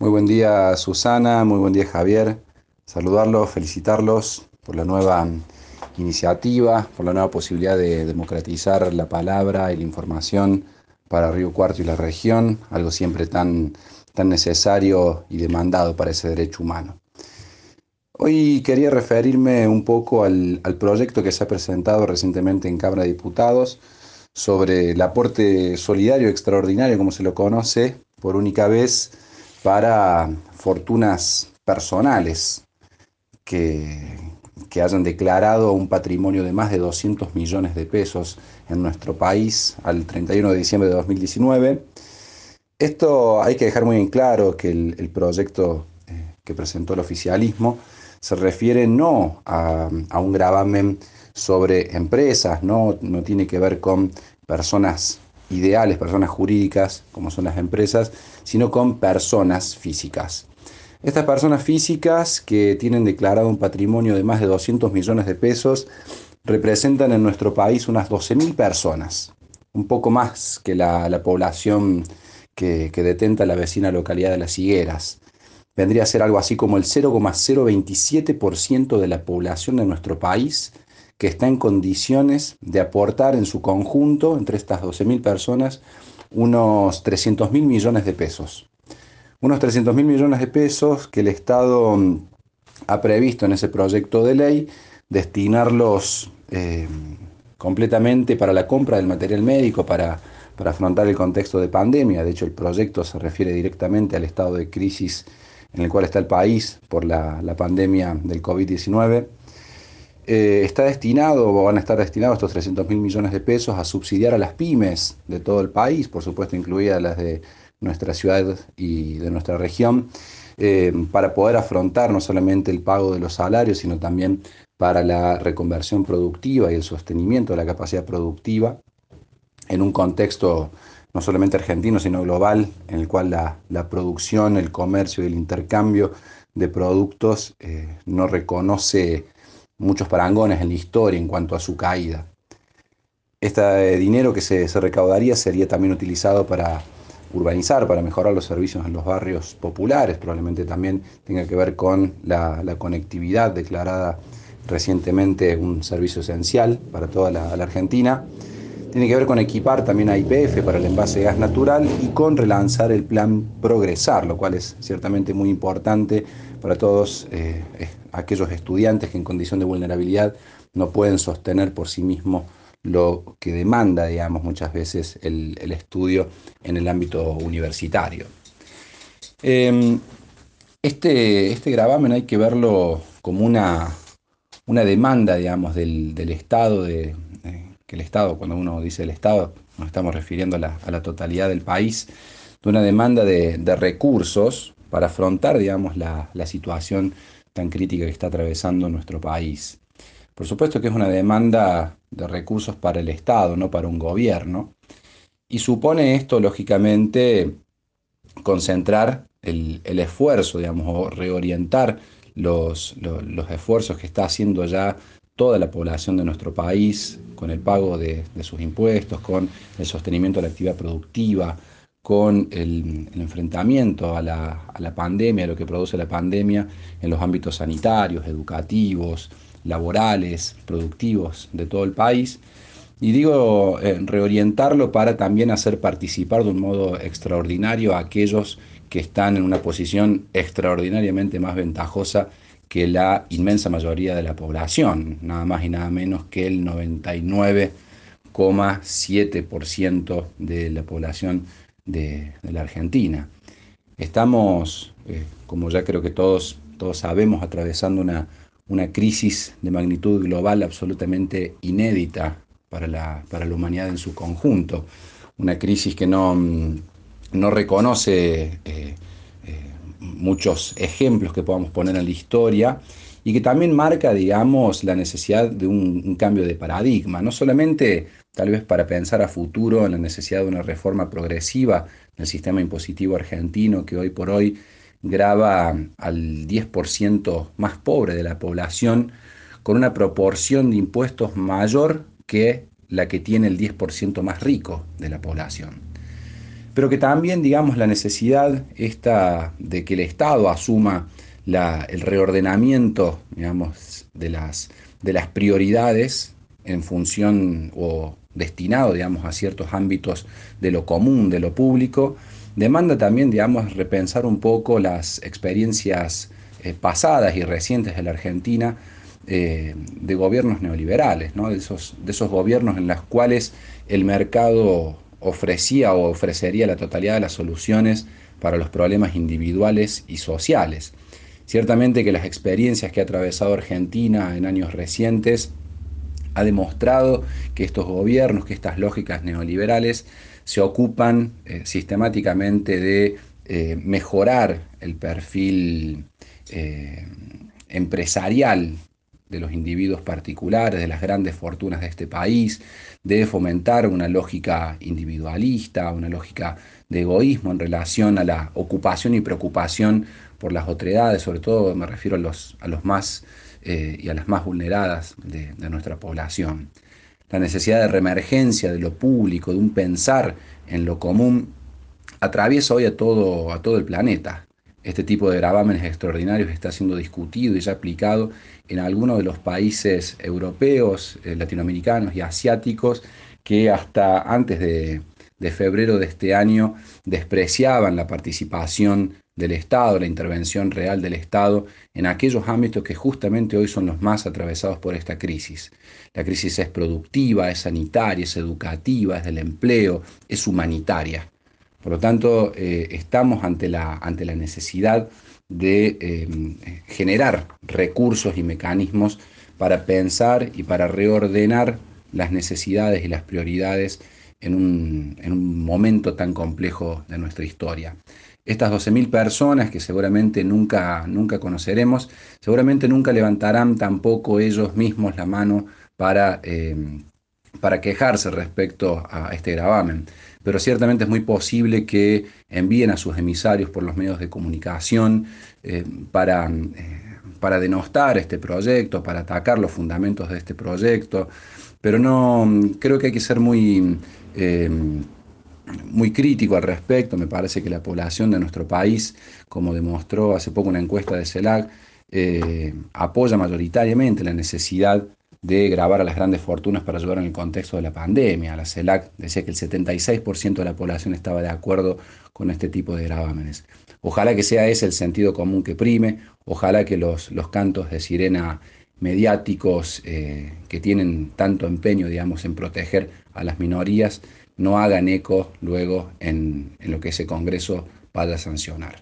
Muy buen día Susana, muy buen día Javier. Saludarlos, felicitarlos por la nueva iniciativa, por la nueva posibilidad de democratizar la palabra y la información para Río Cuarto y la región, algo siempre tan, tan necesario y demandado para ese derecho humano. Hoy quería referirme un poco al, al proyecto que se ha presentado recientemente en Cámara de Diputados sobre el aporte solidario extraordinario, como se lo conoce, por única vez para fortunas personales que, que hayan declarado un patrimonio de más de 200 millones de pesos en nuestro país al 31 de diciembre de 2019. Esto hay que dejar muy en claro que el, proyecto eh, que presentó el oficialismo se refiere no a, a, un gravamen sobre empresas, no, no tiene que ver con personas ideales, personas jurídicas, como son las empresas, sino con personas físicas. Estas personas físicas que tienen declarado un patrimonio de más de 200 millones de pesos representan en nuestro país unas 12.000 personas, un poco más que la, población que, que detenta la vecina localidad de Las Higueras. Vendría a ser algo así como el 0,027% de la población de nuestro país que está en condiciones de aportar en su conjunto, entre estas 12.000 personas, unos 300 mil millones de pesos. Unos 300 mil millones de pesos que el Estado mm, ha previsto en ese proyecto de ley destinarlos eh, completamente para la compra del material médico, para, para afrontar el contexto de pandemia. De hecho, el proyecto se refiere directamente al estado de crisis en el cual está el país por la, la pandemia del COVID-19 eh, está destinado, o van a estar destinados estos 300 mil millones de pesos a subsidiar a las pymes de todo el país, por supuesto incluidas las de nuestra ciudad y de nuestra región, eh, para poder afrontar no solamente el pago de los salarios, sino también para la reconversión productiva y el sostenimiento de la capacidad productiva en un contexto no solamente argentino, sino global, en el cual la, producción, el comercio y el intercambio de productos eh, no reconoce muchos parangones en la historia en cuanto a su caída. Este dinero que se, recaudaría sería también utilizado para urbanizar, para mejorar los servicios en los barrios populares, probablemente también tenga que ver con la, conectividad declarada recientemente un servicio esencial para toda la, la, Argentina. Tiene que ver con equipar también a IPF para el envase de gas natural y con relanzar el plan Progresar, lo cual es ciertamente muy importante para todos eh, aquellos estudiantes que en condición de vulnerabilidad no pueden sostener por sí mismos lo que demanda, digamos, muchas veces el, estudio en el ámbito universitario. Em, este, este gravamen hay que verlo como una, una demanda, digamos, del, Estado, de, que el Estado, cuando uno dice el Estado, nos estamos refiriendo a la, totalidad del país, de una demanda de, recursos para afrontar, digamos, la, situación tan crítica que está atravesando nuestro país. Por supuesto que es una demanda de recursos para el Estado, no para un gobierno, y supone esto, lógicamente, concentrar el, esfuerzo, digamos, o reorientar los, esfuerzos que está haciendo ya toda la población de nuestro país con el pago de, sus impuestos, con el sostenimiento de la actividad productiva, con el, enfrentamiento a la, pandemia, a lo que produce la pandemia en los ámbitos sanitarios, educativos, laborales, productivos de todo el país. Y digo, eh, reorientarlo para también hacer participar de un modo extraordinario a aquellos que están en una posición extraordinariamente más ventajosa que la inmensa mayoría de la población, nada más y nada menos que el 99,7% de la población de, la Argentina. Estamos, eh, como ya creo que todos, todos sabemos, atravesando una, una crisis de magnitud global absolutamente inédita para la, para la humanidad en su conjunto. Una crisis que no, no reconoce eh, muchos ejemplos que podamos poner en la historia y que también marca, digamos, la necesidad de un, cambio de paradigma, no solamente tal vez para pensar a futuro en la necesidad de una reforma progresiva del sistema impositivo argentino que hoy por hoy graba al 10% más pobre de la población con una proporción de impuestos mayor que la que tiene el 10% más rico de la población. Pero que también, digamos, la necesidad de que el Estado asuma el reordenamiento, digamos, de las, de las prioridades en función o destinado, digamos, a ciertos ámbitos de lo común, de lo público, demanda también, digamos, repensar un poco las experiencias eh, pasadas y recientes de la Argentina eh, de gobiernos neoliberales, ¿no? de, esos, de esos gobiernos en los cuales el mercado ofrecía o ofrecería la totalidad de las soluciones para los problemas individuales y sociales. Ciertamente que las experiencias que ha atravesado Argentina en años recientes ha demostrado que estos gobiernos, que estas lógicas neoliberales se ocupan eh, sistemáticamente de eh, mejorar el perfil eh, empresarial de los individuos particulares, de las grandes fortunas de este país, de fomentar una lógica individualista, una lógica de egoísmo en relación a la ocupación y preocupación por las otredades, sobre todo me refiero a los, a los más y a las más vulneradas de, de nuestra población la necesidad de reemergencia de lo público, de un pensar en lo común, atraviesa hoy a todo, a todo el planeta. Este tipo de gravámenes extraordinarios está siendo discutido y ya aplicado en algunos de los países europeos, eh, latinoamericanos y asiáticos que hasta antes de, de febrero de este año despreciaban la participación del Estado, la intervención real del Estado en aquellos ámbitos que justamente hoy son los más atravesados por esta crisis. La crisis es productiva, es sanitaria, es educativa, es del empleo, es humanitaria. Por lo tanto, eh, estamos ante la, ante la necesidad de em, generar recursos y mecanismos para pensar y para reordenar las necesidades y las prioridades en un, en un momento tan complejo de nuestra historia. Estas 12.000 personas que seguramente nunca, nunca conoceremos, seguramente nunca levantarán tampoco ellos mismos la mano para, eh, para quejarse respecto a este gravamen. Pero ciertamente es muy posible que envíen a sus emisarios por los medios de comunicación eh, para, eh, para denostar este proyecto, para atacar los fundamentos de este proyecto. Pero no creo que hay que ser muy muy crítico al respecto. Me parece que la población de nuestro país, como demostró hace poco una encuesta de CELAC, eh, apoya mayoritariamente la necesidad de grabar a las grandes fortunas para ayudar en el contexto de la pandemia. La CELAC decía que el 76% de la población estaba de acuerdo con este tipo de gravámenes. Ojalá que sea ese el sentido común que prime, ojalá que los, los cantos de sirena mediáticos eh, que tienen tanto empeño, digamos, en proteger a las minorías, no hagan eco luego en, en lo que ese Congreso vaya a sancionar.